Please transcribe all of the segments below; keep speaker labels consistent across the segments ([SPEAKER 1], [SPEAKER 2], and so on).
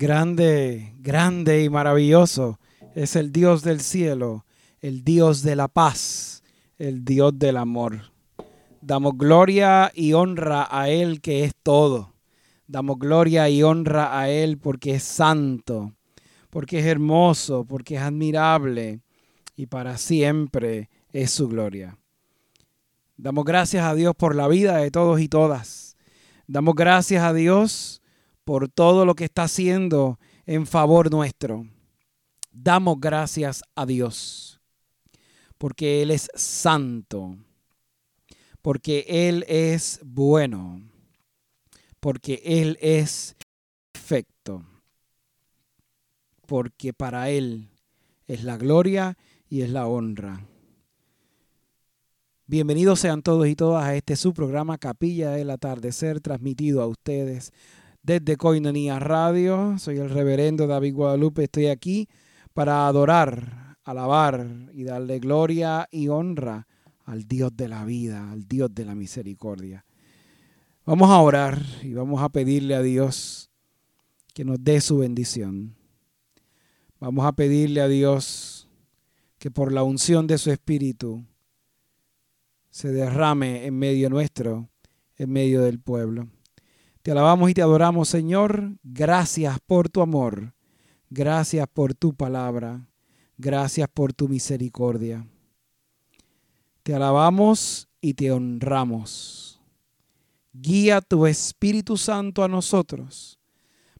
[SPEAKER 1] Grande, grande y maravilloso es el Dios del cielo, el Dios de la paz, el Dios del amor. Damos gloria y honra a Él que es todo. Damos gloria y honra a Él porque es santo, porque es hermoso, porque es admirable y para siempre es su gloria. Damos gracias a Dios por la vida de todos y todas. Damos gracias a Dios por todo lo que está haciendo en favor nuestro. Damos gracias a Dios, porque Él es santo, porque Él es bueno, porque Él es perfecto, porque para Él es la gloria y es la honra. Bienvenidos sean todos y todas a este su programa Capilla del Atardecer, transmitido a ustedes desde Coinonía Radio. Soy el reverendo David Guadalupe. Estoy aquí para adorar, alabar y darle gloria y honra al Dios de la vida, al Dios de la misericordia. Vamos a orar y vamos a pedirle a Dios que nos dé su bendición. Vamos a pedirle a Dios que por la unción de su Espíritu se derrame en medio nuestro, en medio del pueblo. Te alabamos y te adoramos, Señor. Gracias por tu amor. Gracias por tu palabra. Gracias por tu misericordia. Te alabamos y te honramos. Guía tu Espíritu Santo a nosotros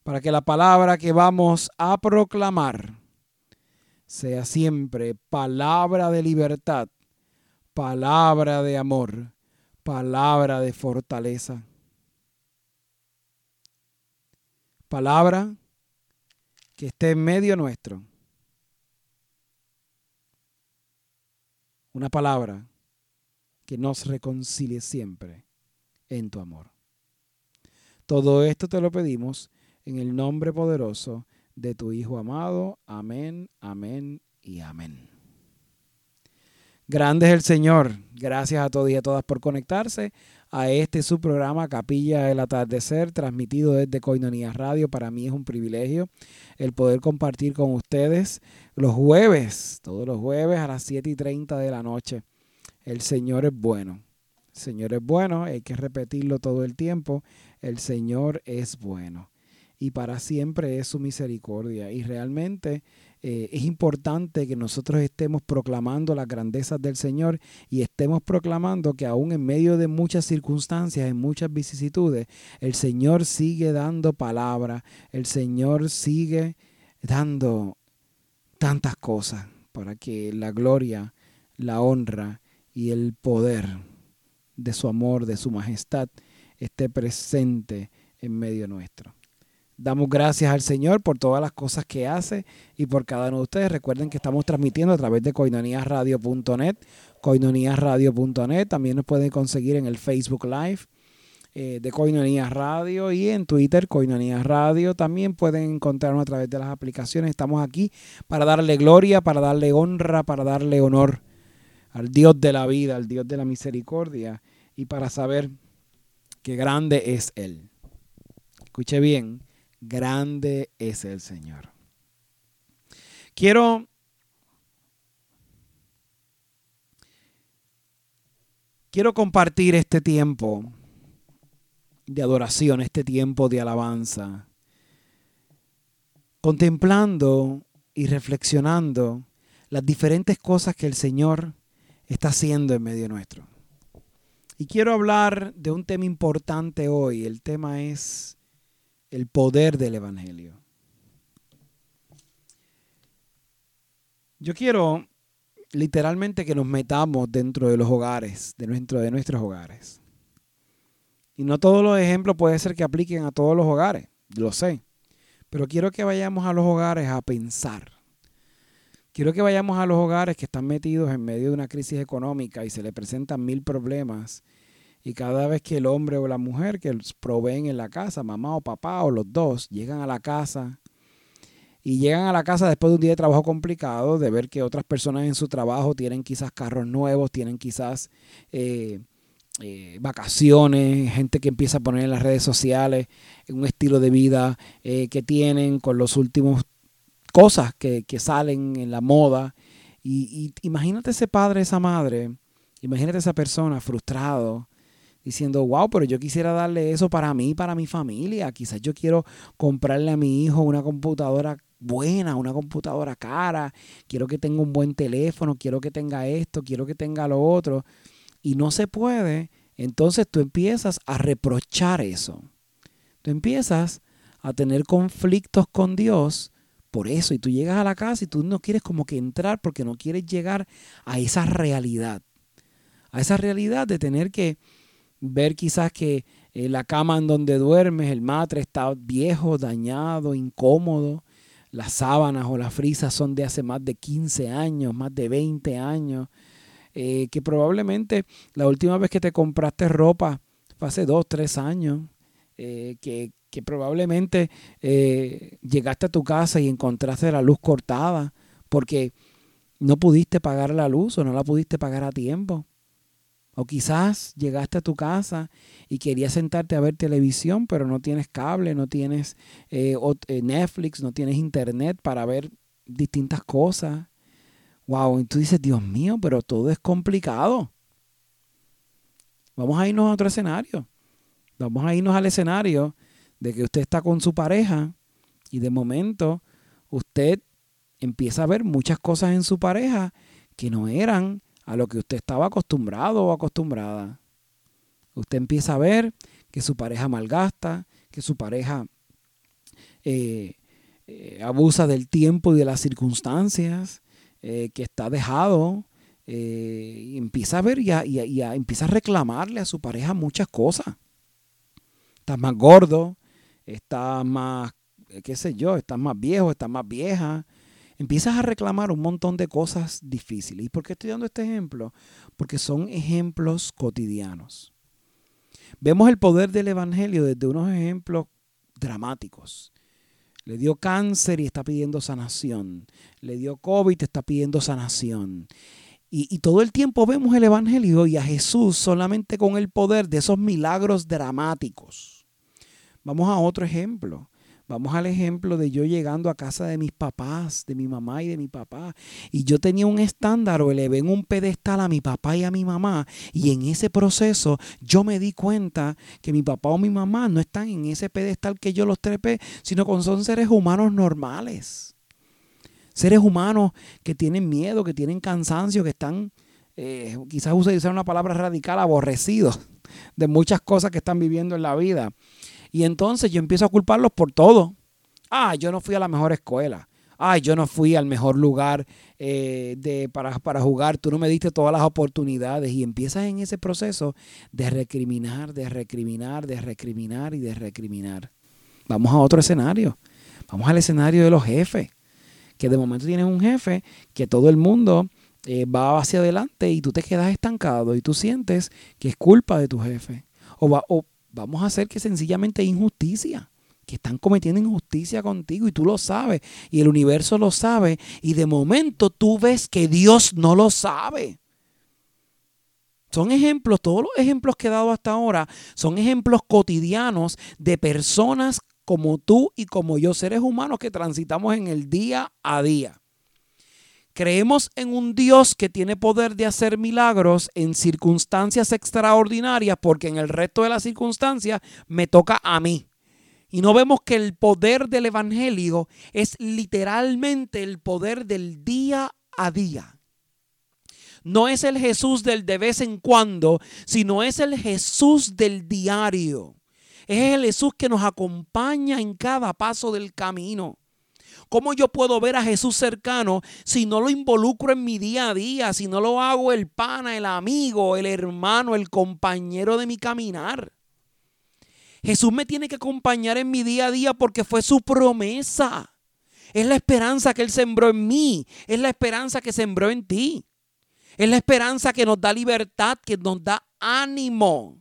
[SPEAKER 1] para que la palabra que vamos a proclamar sea siempre palabra de libertad, palabra de amor, palabra de fortaleza. Palabra que esté en medio nuestro. Una palabra que nos reconcilie siempre en tu amor. Todo esto te lo pedimos en el nombre poderoso de tu Hijo amado. Amén, amén y amén. Grande es el Señor. Gracias a todos y a todas por conectarse a este su programa Capilla del Atardecer, transmitido desde Coinonía Radio. Para mí es un privilegio el poder compartir con ustedes los jueves, todos los jueves a las 7 y 30 de la noche. El Señor es bueno. El Señor es bueno, hay que repetirlo todo el tiempo. El Señor es bueno. Y para siempre es su misericordia. Y realmente eh, es importante que nosotros estemos proclamando las grandezas del Señor y estemos proclamando que aún en medio de muchas circunstancias, en muchas vicisitudes, el Señor sigue dando palabra, el Señor sigue dando tantas cosas para que la gloria, la honra y el poder de su amor, de su majestad, esté presente en medio nuestro. Damos gracias al Señor por todas las cosas que hace y por cada uno de ustedes. Recuerden que estamos transmitiendo a través de coinoniasradio.net, coinoniasradio.net. También nos pueden conseguir en el Facebook Live eh, de Coinonías Radio y en Twitter, Coinonías Radio. También pueden encontrarnos a través de las aplicaciones. Estamos aquí para darle gloria, para darle honra, para darle honor al Dios de la vida, al Dios de la misericordia y para saber qué grande es Él. Escuche bien grande es el Señor. Quiero quiero compartir este tiempo de adoración, este tiempo de alabanza, contemplando y reflexionando las diferentes cosas que el Señor está haciendo en medio nuestro. Y quiero hablar de un tema importante hoy. El tema es el poder del Evangelio. Yo quiero literalmente que nos metamos dentro de los hogares, de, dentro de nuestros hogares. Y no todos los ejemplos puede ser que apliquen a todos los hogares, lo sé. Pero quiero que vayamos a los hogares a pensar. Quiero que vayamos a los hogares que están metidos en medio de una crisis económica y se le presentan mil problemas y cada vez que el hombre o la mujer que proveen en la casa, mamá o papá o los dos, llegan a la casa y llegan a la casa después de un día de trabajo complicado, de ver que otras personas en su trabajo tienen quizás carros nuevos, tienen quizás eh, eh, vacaciones, gente que empieza a poner en las redes sociales un estilo de vida eh, que tienen con los últimos cosas que, salen en la moda. Y, imagínate ese padre, esa madre, imagínate esa persona frustrado, diciendo, wow, pero yo quisiera darle eso para mí, para mi familia. Quizás yo quiero comprarle a mi hijo una computadora buena, una computadora cara, quiero que tenga un buen teléfono, quiero que tenga esto, quiero que tenga lo otro. Y no se puede, entonces tú empiezas a reprochar eso. Tú empiezas a tener conflictos con Dios por eso. Y tú llegas a la casa y tú no quieres como que entrar porque no quieres llegar a esa realidad. A esa realidad de tener que ver quizás que eh, la cama en donde duermes, el matre está viejo, dañado, incómodo. Las sábanas o las frisas son de hace más de 15 años, más de 20 años. Eh, que probablemente la última vez que te compraste ropa fue hace 2, 3 años. Eh, que, que probablemente llegaste a tu casa y encontraste la luz cortada porque no pudiste pagar la luz o no la pudiste pagar a tiempo. O quizás llegaste a tu casa y querías sentarte a ver televisión, pero no tienes cable, no tienes eh, eh, Netflix, no tienes internet para ver distintas cosas. Wow, y tú dices, Dios mío, pero todo es complicado. Vamos a irnos a otro escenario. Vamos a irnos al escenario de que usted está con su pareja y de momento usted empieza a ver muchas cosas en su pareja que no eran a lo que usted estaba acostumbrado o acostumbrada. Usted empieza a ver que su pareja malgasta, que su pareja eh, eh, abusa del tiempo y de las circunstancias, eh, que está dejado, y empieza a ver y, y empieza a reclamarle a su pareja muchas cosas. Está más gordo, estás más, qué sé yo, estás más viejo, estás más vieja. Empiezas a reclamar un montón de cosas difíciles. ¿Y por qué estoy dando este ejemplo? Porque son ejemplos cotidianos. Vemos el poder del Evangelio desde unos ejemplos dramáticos. Le dio cáncer y está pidiendo sanación. Le dio COVID y está pidiendo sanación. Y, y, todo el tiempo vemos el Evangelio y a Jesús solamente con el poder de esos milagros dramáticos. Vamos a otro ejemplo. Vamos al ejemplo de yo llegando a casa de mis papás, de mi mamá y de mi papá. Y yo tenía un estándar o elevé en un pedestal a mi papá y a mi mamá. Y en ese proceso yo me di cuenta que mi papá o mi mamá no están en ese pedestal que yo los trepé, sino que son seres humanos normales. Seres humanos que tienen miedo, que tienen cansancio, que están, eh, quizás usar una palabra radical, aborrecidos de muchas cosas que están viviendo en la vida. Y entonces yo empiezo a culparlos por todo. Ah, yo no fui a la mejor escuela. Ah, yo no fui al mejor lugar eh, de, para, para jugar. Tú no me diste todas las oportunidades. Y empiezas en ese proceso de recriminar, de recriminar, de recriminar y de recriminar. Vamos a otro escenario. Vamos al escenario de los jefes. Que de momento tienes un jefe que todo el mundo eh, va hacia adelante y tú te quedas estancado y tú sientes que es culpa de tu jefe. O, va, vamos a hacer que sencillamente injusticia, que están cometiendo injusticia contigo y tú lo sabes y el universo lo sabe y de momento tú ves que Dios no lo sabe. Son ejemplos, todos los ejemplos que he dado hasta ahora son ejemplos cotidianos de personas como tú y como yo, seres humanos que transitamos en el día a día. Creemos en un Dios que tiene poder de hacer milagros en circunstancias extraordinarias porque en el resto de las circunstancias me toca a mí. Y no vemos que el poder del Evangelio es literalmente el poder del día a día. No es el Jesús del de vez en cuando, sino es el Jesús del diario. Es el Jesús que nos acompaña en cada paso del camino. ¿Cómo yo puedo ver a Jesús cercano si no lo involucro en mi día a día, si no lo hago el pana, el amigo, el hermano, el compañero de mi caminar? Jesús me tiene que acompañar en mi día a día porque fue su promesa. Es la esperanza que Él sembró en mí. Es la esperanza que sembró en ti. Es la esperanza que nos da libertad, que nos da ánimo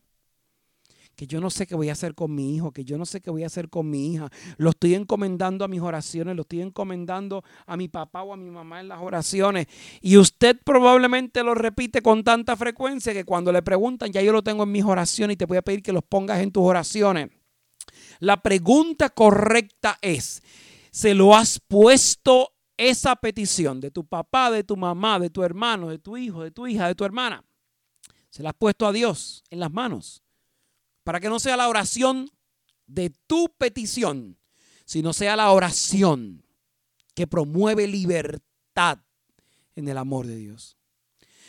[SPEAKER 1] que yo no sé qué voy a hacer con mi hijo, que yo no sé qué voy a hacer con mi hija. Lo estoy encomendando a mis oraciones, lo estoy encomendando a mi papá o a mi mamá en las oraciones. Y usted probablemente lo repite con tanta frecuencia que cuando le preguntan, ya yo lo tengo en mis oraciones y te voy a pedir que los pongas en tus oraciones. La pregunta correcta es, ¿se lo has puesto esa petición de tu papá, de tu mamá, de tu hermano, de tu hijo, de tu hija, de tu hermana? ¿Se la has puesto a Dios en las manos? Para que no sea la oración de tu petición, sino sea la oración que promueve libertad en el amor de Dios.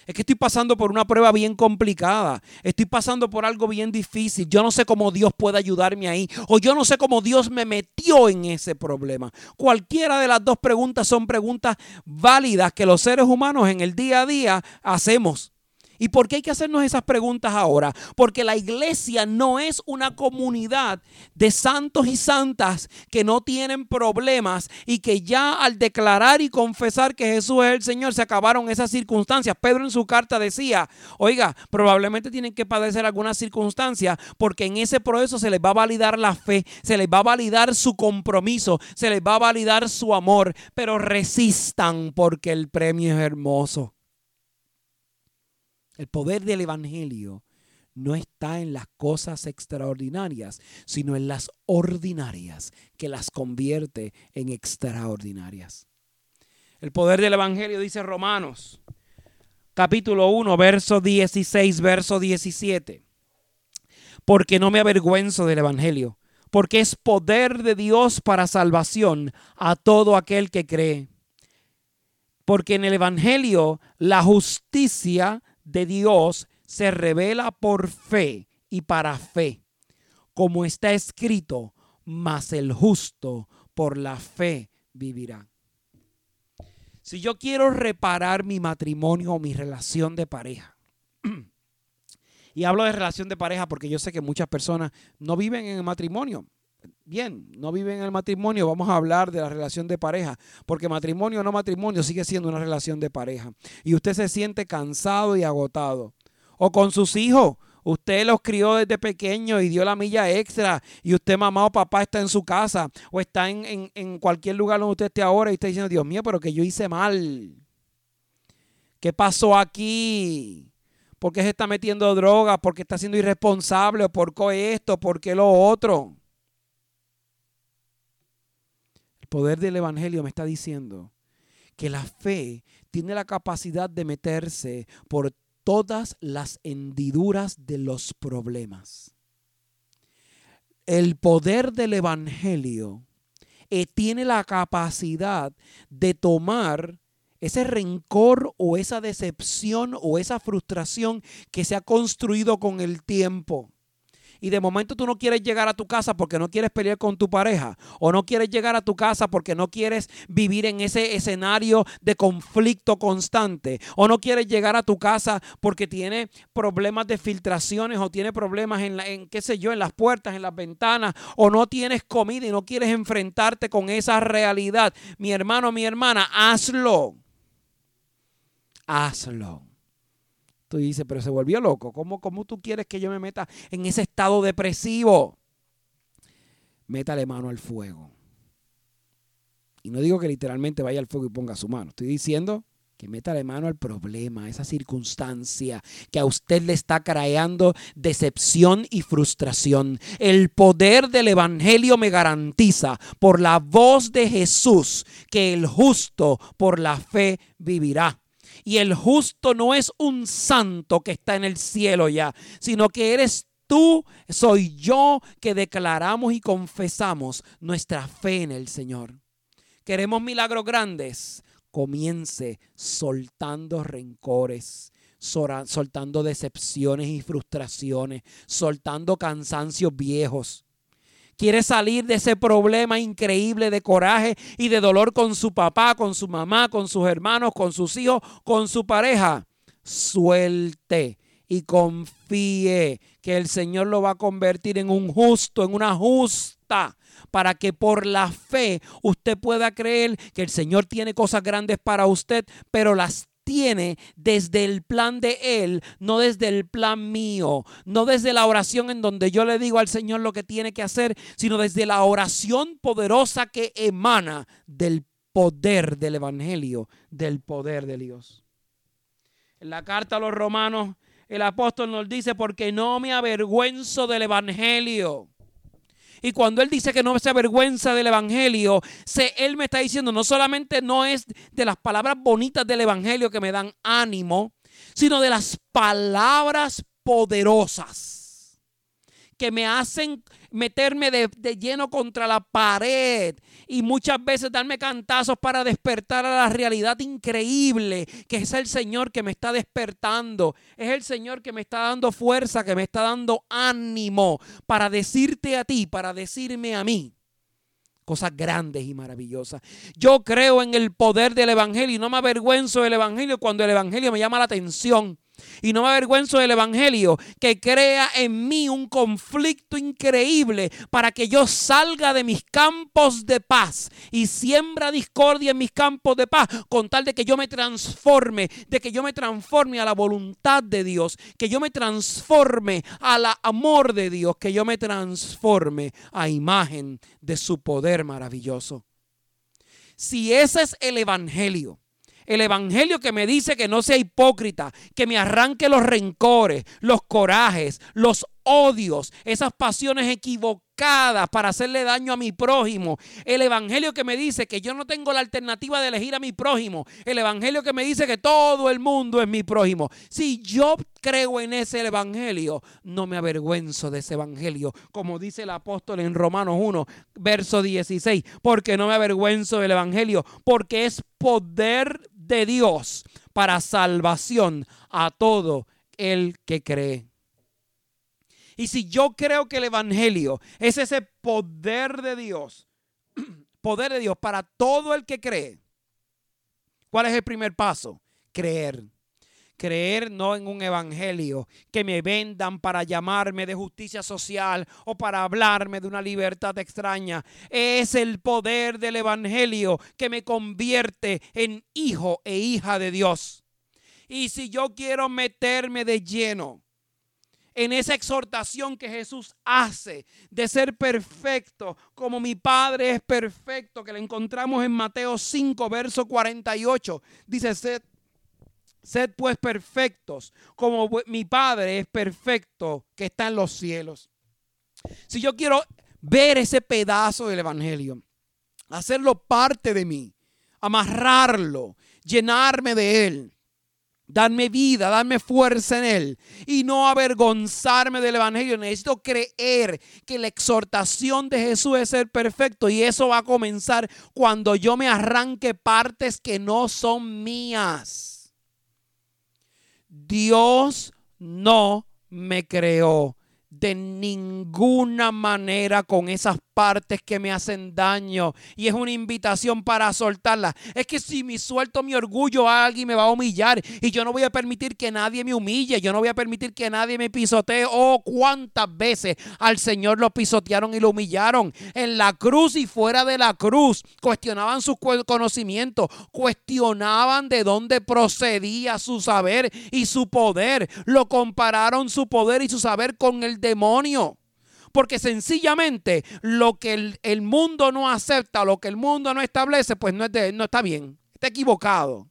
[SPEAKER 1] Es que estoy pasando por una prueba bien complicada. Estoy pasando por algo bien difícil. Yo no sé cómo Dios puede ayudarme ahí. O yo no sé cómo Dios me metió en ese problema. Cualquiera de las dos preguntas son preguntas válidas que los seres humanos en el día a día hacemos. ¿Y por qué hay que hacernos esas preguntas ahora? Porque la iglesia no es una comunidad de santos y santas que no tienen problemas y que ya al declarar y confesar que Jesús es el Señor se acabaron esas circunstancias. Pedro en su carta decía, oiga, probablemente tienen que padecer algunas circunstancias porque en ese proceso se les va a validar la fe, se les va a validar su compromiso, se les va a validar su amor, pero resistan porque el premio es hermoso. El poder del Evangelio no está en las cosas extraordinarias, sino en las ordinarias, que las convierte en extraordinarias. El poder del Evangelio dice Romanos, capítulo 1, verso 16, verso 17. Porque no me avergüenzo del Evangelio, porque es poder de Dios para salvación a todo aquel que cree. Porque en el Evangelio la justicia de Dios se revela por fe y para fe, como está escrito, mas el justo por la fe vivirá. Si yo quiero reparar mi matrimonio o mi relación de pareja, y hablo de relación de pareja porque yo sé que muchas personas no viven en el matrimonio, bien, no viven en el matrimonio, vamos a hablar de la relación de pareja, porque matrimonio o no matrimonio sigue siendo una relación de pareja. Y usted se siente cansado y agotado. O con sus hijos, usted los crió desde pequeño y dio la milla extra, y usted, mamá o papá, está en su casa, o está en, en cualquier lugar donde usted esté ahora y está diciendo, Dios mío, pero que yo hice mal. ¿Qué pasó aquí? ¿Por qué se está metiendo droga? ¿Por qué está siendo irresponsable? ¿Por qué esto? ¿Por qué lo otro? Poder del Evangelio me está diciendo que la fe tiene la capacidad de meterse por todas las hendiduras de los problemas. El poder del Evangelio eh, tiene la capacidad de tomar ese rencor o esa decepción o esa frustración que se ha construido con el tiempo y de momento tú no quieres llegar a tu casa porque no quieres pelear con tu pareja o no quieres llegar a tu casa porque no quieres vivir en ese escenario de conflicto constante o no quieres llegar a tu casa porque tiene problemas de filtraciones o tiene problemas en, qué sé yo, en las puertas, en las ventanas o no tienes comida y no quieres enfrentarte con esa realidad. Mi hermano, mi hermana, hazlo. Hazlo. Tú dices, pero se volvió loco. ¿Cómo, ¿Cómo tú quieres que yo me meta en ese estado depresivo? Métale mano al fuego. Y no digo que literalmente vaya al fuego y ponga su mano. Estoy diciendo que métale mano al problema, a esa circunstancia que a usted le está creando decepción y frustración. El poder del Evangelio me garantiza por la voz de Jesús que el justo por la fe vivirá. Y el justo no es un santo que está en el cielo ya, sino que eres tú, soy yo que declaramos y confesamos nuestra fe en el Señor. Queremos milagros grandes. Comience soltando rencores, soltando decepciones y frustraciones, soltando cansancios viejos quiere salir de ese problema increíble de coraje y de dolor con su papá, con su mamá, con sus hermanos, con sus hijos, con su pareja, suelte y confíe que el Señor lo va a convertir en un justo, en una justa para que por la fe usted pueda creer que el Señor tiene cosas grandes para usted, pero las tiene desde el plan de Él, no desde el plan mío, no desde la oración en donde yo le digo al Señor lo que tiene que hacer, sino desde la oración poderosa que emana del poder del Evangelio, del poder de Dios. En la carta a los romanos, el apóstol nos dice, porque no me avergüenzo del Evangelio. Y cuando él dice que no se avergüenza del Evangelio, se, él me está diciendo, no solamente no es de las palabras bonitas del Evangelio que me dan ánimo, sino de las palabras poderosas que me hacen meterme de, lleno contra la pared y muchas veces darme cantazos para despertar a la realidad increíble que es el Señor que me está despertando. Es el Señor que me está dando fuerza, que me está dando ánimo para decirte a ti, para decirme a mí cosas grandes y maravillosas. Yo creo en el poder del Evangelio y no me avergüenzo del Evangelio cuando el Evangelio me llama la atención. Y no me avergüenzo del Evangelio que crea en mí un conflicto increíble para que yo salga de mis campos de paz y siembra discordia en mis campos de paz con tal de que yo me transforme, de que yo me transforme a la voluntad de Dios, que yo me transforme al amor de Dios, que yo me transforme a imagen de su poder maravilloso. Si ese es el Evangelio, el evangelio que me dice que no sea hipócrita, que me arranque los rencores, los corajes, los odios, esas pasiones equivocadas para hacerle daño a mi prójimo. El evangelio que me dice que yo no tengo la alternativa de elegir a mi prójimo. El evangelio que me dice que todo el mundo es mi prójimo. Si yo creo en ese evangelio, no me avergüenzo de ese evangelio, como dice el apóstol en Romanos 1, verso 16, porque no me avergüenzo del evangelio, porque es poder de Dios para salvación a todo el que cree. Y si yo creo que el Evangelio es ese poder de Dios, poder de Dios para todo el que cree, ¿cuál es el primer paso? Creer creer no en un evangelio que me vendan para llamarme de justicia social o para hablarme de una libertad extraña. Es el poder del evangelio que me convierte en hijo e hija de Dios. Y si yo quiero meterme de lleno en esa exhortación que Jesús hace de ser perfecto, como mi Padre es perfecto, que le encontramos en Mateo 5, verso 48. Dice, sed Sed pues perfectos, como mi Padre es perfecto que está en los cielos. Si yo quiero ver ese pedazo del Evangelio, hacerlo parte de mí, amarrarlo, llenarme de él, darme vida, darme fuerza en él y no avergonzarme del Evangelio. Necesito creer que la exhortación de Jesús es ser perfecto y eso va a comenzar cuando yo me arranque partes que no son mías. Dios no me creó de ninguna manera con esas partes que me hacen daño y es una invitación para soltarla. Es que si me suelto mi orgullo, alguien me va a humillar y yo no voy a permitir que nadie me humille, yo no voy a permitir que nadie me pisotee. Oh, cuántas veces al Señor lo pisotearon y lo humillaron en la cruz y fuera de la cruz. Cuestionaban sus conocimientos, cuestionaban de dónde procedía su saber y su poder. Lo compararon su poder y su saber con el demonio. Porque sencillamente lo que el, mundo no acepta, lo que el mundo no establece, pues no, es no está bien, está equivocado.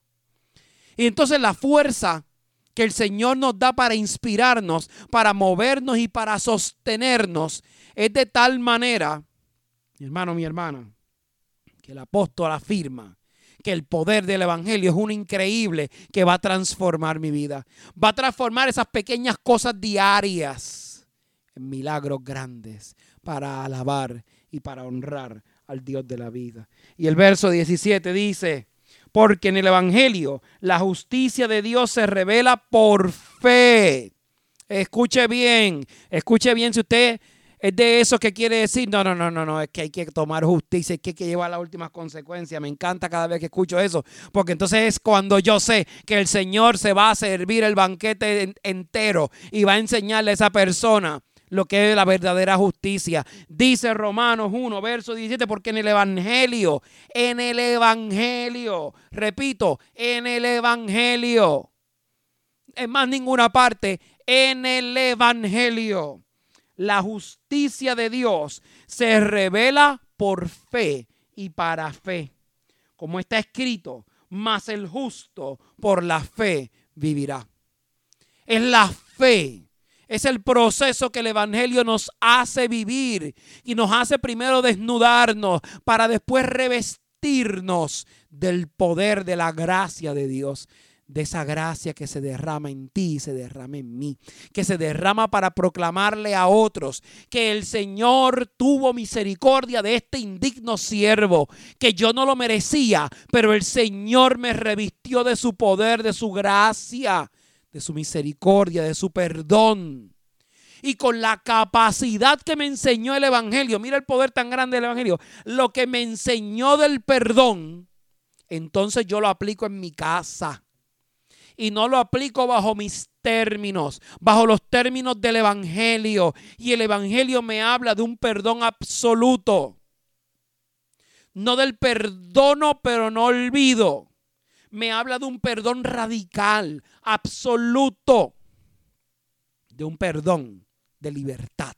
[SPEAKER 1] Y entonces la fuerza que el Señor nos da para inspirarnos, para movernos y para sostenernos, es de tal manera, mi hermano, mi hermana, que el apóstol afirma que el poder del Evangelio es un increíble que va a transformar mi vida. Va a transformar esas pequeñas cosas diarias milagros grandes para alabar y para honrar al Dios de la vida. Y el verso 17 dice, porque en el Evangelio la justicia de Dios se revela por fe. Escuche bien, escuche bien si usted es de eso que quiere decir, no, no, no, no, no, es que hay que tomar justicia, es que hay que llevar las últimas consecuencias. Me encanta cada vez que escucho eso, porque entonces es cuando yo sé que el Señor se va a servir el banquete entero y va a enseñarle a esa persona lo que es la verdadera justicia. Dice Romanos 1, verso 17, porque en el Evangelio, en el Evangelio, repito, en el Evangelio, en más ninguna parte, en el Evangelio, la justicia de Dios se revela por fe y para fe. Como está escrito, mas el justo por la fe vivirá. Es la fe es el proceso que el Evangelio nos hace vivir y nos hace primero desnudarnos para después revestirnos del poder de la gracia de Dios de esa gracia que se derrama en ti y se derrama en mí, que se derrama para proclamarle a otros que el Señor tuvo misericordia de este indigno siervo, que yo no lo merecía, pero el Señor me revistió de su poder, de su gracia de su misericordia, de su perdón. Y con la capacidad que me enseñó el Evangelio, mira el poder tan grande del Evangelio, lo que me enseñó del perdón, entonces yo lo aplico en mi casa. Y no lo aplico bajo mis términos, bajo los términos del Evangelio. Y el Evangelio me habla de un perdón absoluto. No del perdono, pero no olvido me habla de un perdón radical, absoluto, de un perdón de libertad.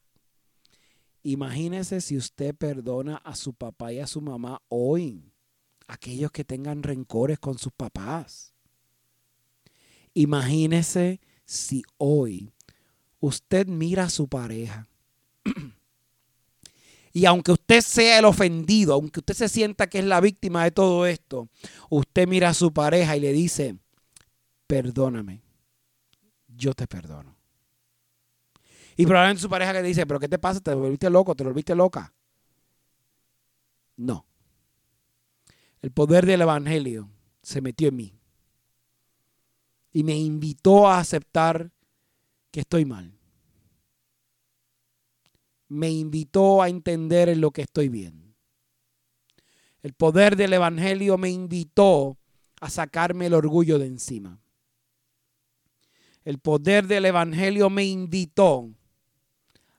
[SPEAKER 1] Imagínese si usted perdona a su papá y a su mamá hoy, aquellos que tengan rencores con sus papás. Imagínese si hoy usted mira a su pareja y aunque usted sea el ofendido, aunque usted se sienta que es la víctima de todo esto, usted mira a su pareja y le dice, perdóname, yo te perdono. Y probablemente su pareja le dice, pero ¿qué te pasa? ¿Te volviste loco? ¿Te volviste loca? No. El poder del Evangelio se metió en mí y me invitó a aceptar que estoy mal me invitó a entender en lo que estoy bien. El poder del Evangelio me invitó a sacarme el orgullo de encima. El poder del Evangelio me invitó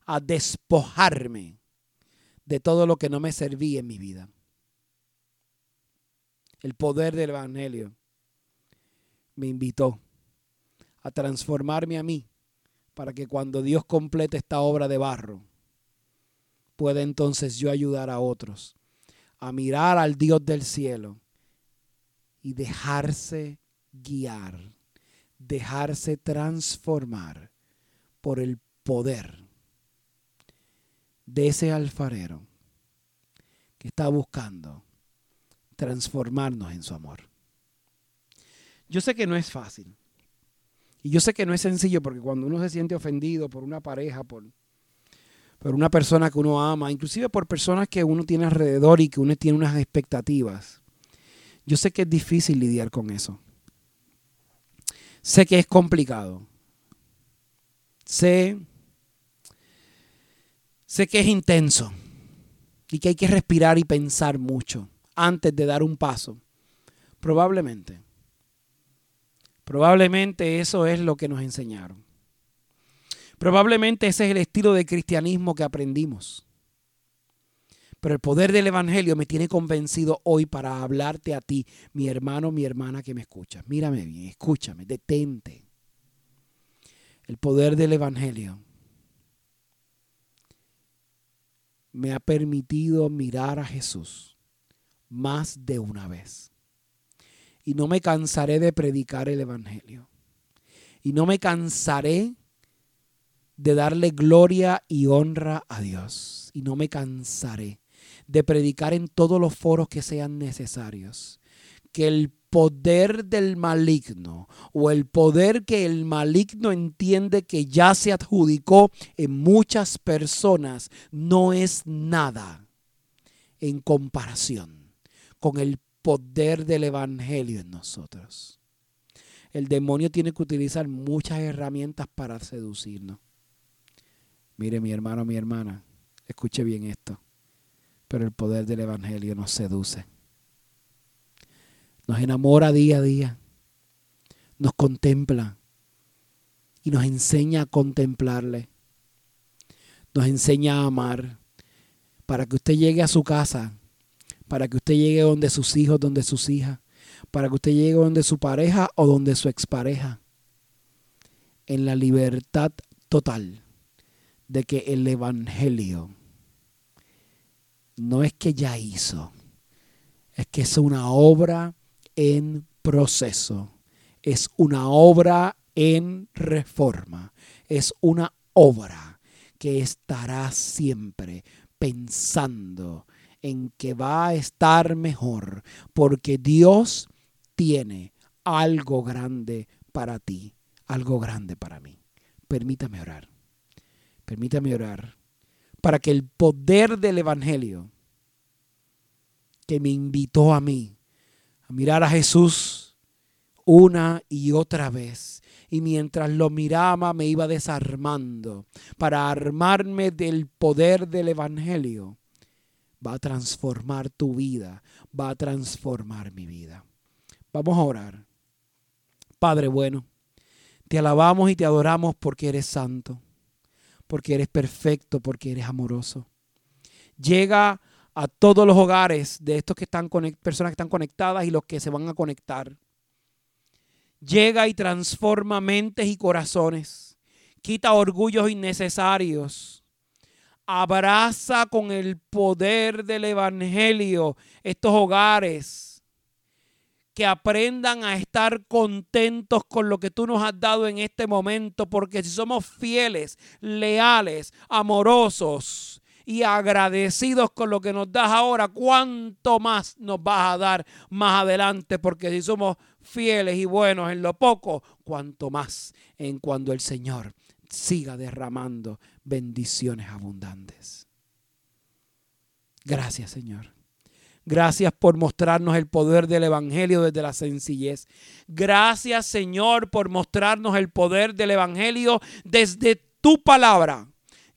[SPEAKER 1] a despojarme de todo lo que no me servía en mi vida. El poder del Evangelio me invitó a transformarme a mí para que cuando Dios complete esta obra de barro, puede entonces yo ayudar a otros a mirar al Dios del cielo y dejarse guiar, dejarse transformar por el poder de ese alfarero que está buscando transformarnos en su amor. Yo sé que no es fácil. Y yo sé que no es sencillo porque cuando uno se siente ofendido por una pareja, por, por una persona que uno ama, inclusive por personas que uno tiene alrededor y que uno tiene unas expectativas. Yo sé que es difícil lidiar con eso. Sé que es complicado. Sé, sé que es intenso y que hay que respirar y pensar mucho antes de dar un paso. Probablemente. Probablemente eso es lo que nos enseñaron. Probablemente ese es el estilo de cristianismo que aprendimos. Pero el poder del Evangelio me tiene convencido hoy para hablarte a ti, mi hermano, mi hermana que me escuchas. Mírame bien, escúchame, detente. El poder del Evangelio me ha permitido mirar a Jesús más de una vez. Y no me cansaré de predicar el Evangelio. Y no me cansaré de darle gloria y honra a Dios. Y no me cansaré de predicar en todos los foros que sean necesarios. Que el poder del maligno o el poder que el maligno entiende que ya se adjudicó en muchas personas no es nada en comparación con el poder del Evangelio en nosotros. El demonio tiene que utilizar muchas herramientas para seducirnos. Mire mi hermano, mi hermana, escuche bien esto. Pero el poder del Evangelio nos seduce. Nos enamora día a día. Nos contempla. Y nos enseña a contemplarle. nos enseña a amar, para que usted llegue a su casa, para que usted llegue donde sus hijos, donde sus hijas, para que usted llegue donde su pareja o donde su expareja, en la libertad total de que el Evangelio no es que ya hizo, es que es una obra en proceso, es una obra en reforma, es una obra que estará siempre pensando en que va a estar mejor, porque Dios tiene algo grande para ti, algo grande para mí. Permítame orar, permítame orar, para que el poder del Evangelio que me invitó a mí a mirar a Jesús una y otra vez. Y mientras lo miraba me iba desarmando para armarme del poder del Evangelio. Va a transformar tu vida, va a transformar mi vida. Vamos a orar. Padre bueno, te alabamos y te adoramos porque eres santo, porque eres perfecto, porque eres amoroso. Llega a todos los hogares de estos que están personas que están conectadas y los que se van a conectar. Llega y transforma mentes y corazones. Quita orgullos innecesarios. Abraza con el poder del Evangelio estos hogares que aprendan a estar contentos con lo que tú nos has dado en este momento, porque si somos fieles, leales, amorosos, y agradecidos con lo que nos das ahora, cuánto más nos vas a dar más adelante, porque si somos fieles y buenos en lo poco, cuánto más en cuando el Señor siga derramando bendiciones abundantes. Gracias, Señor. Gracias por mostrarnos el poder del Evangelio desde la sencillez. Gracias, Señor, por mostrarnos el poder del Evangelio desde tu palabra.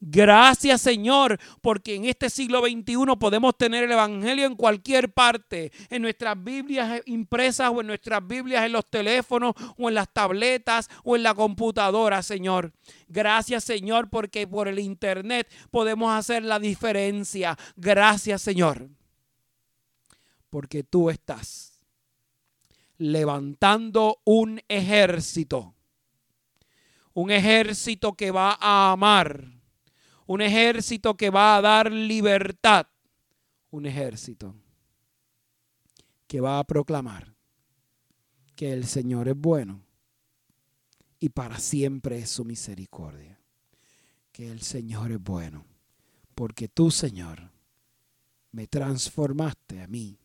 [SPEAKER 1] Gracias Señor, porque en este siglo XXI podemos tener el Evangelio en cualquier parte, en nuestras Biblias impresas o en nuestras Biblias en los teléfonos o en las tabletas o en la computadora, Señor. Gracias Señor, porque por el Internet podemos hacer la diferencia. Gracias Señor, porque tú estás levantando un ejército, un ejército que va a amar un ejército que va a dar libertad, un ejército que va a proclamar que el Señor es bueno y para siempre es su misericordia. Que el Señor es bueno, porque tú, Señor, me transformaste a mí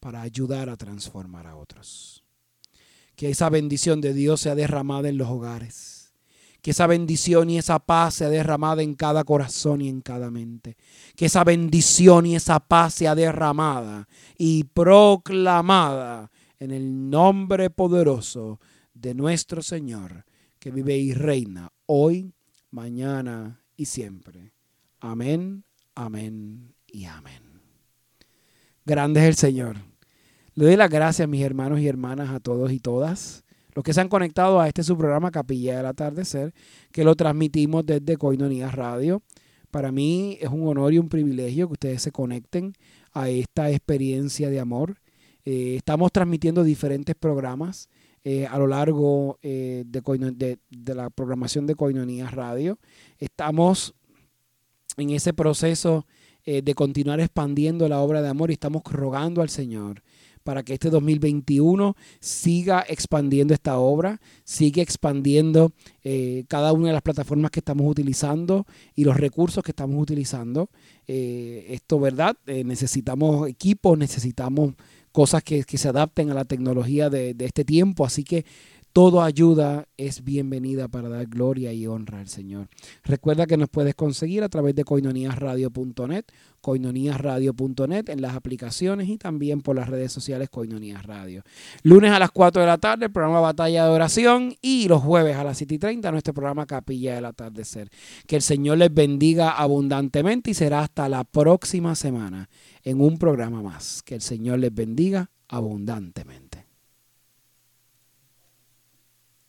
[SPEAKER 1] para ayudar a transformar a otros. Que esa bendición de Dios sea derramada en los hogares que esa bendición y esa paz sea derramada en cada corazón y en cada mente. Que esa bendición y esa paz sea derramada y proclamada en el nombre poderoso de nuestro Señor, que vive y reina hoy, mañana y siempre. Amén, amén y amén. Grande es el Señor. Le doy las gracias, mis hermanos y hermanas, a todos y todas los que se han conectado a este su programa Capilla del Atardecer, que lo transmitimos desde Coinonía Radio. Para mí es un honor y un privilegio que ustedes se conecten a esta experiencia de amor. Eh, estamos transmitiendo diferentes programas eh, a lo largo eh, de, de, la programación de Coinonía Radio. Estamos en ese proceso de continuar expandiendo la obra de amor y estamos rogando al Señor para que este 2021 siga expandiendo esta obra, siga expandiendo eh, cada una de las plataformas que estamos utilizando y los recursos que estamos utilizando. Eh, esto, ¿verdad? Eh, necesitamos equipos, necesitamos cosas que, se adapten a la tecnología de, de este tiempo, así que Toda ayuda es bienvenida para dar gloria y honra al Señor. Recuerda que nos puedes conseguir a través de coinoniasradio.net, coinoniasradio.net en las aplicaciones y también por las redes sociales Coinonías Radio. Lunes a las 4 de la tarde el programa Batalla de Oración y los jueves a las 7 y 30 nuestro programa Capilla del Atardecer. Que el Señor les bendiga abundantemente y será hasta la próxima semana en un programa más. Que el Señor les bendiga abundantemente.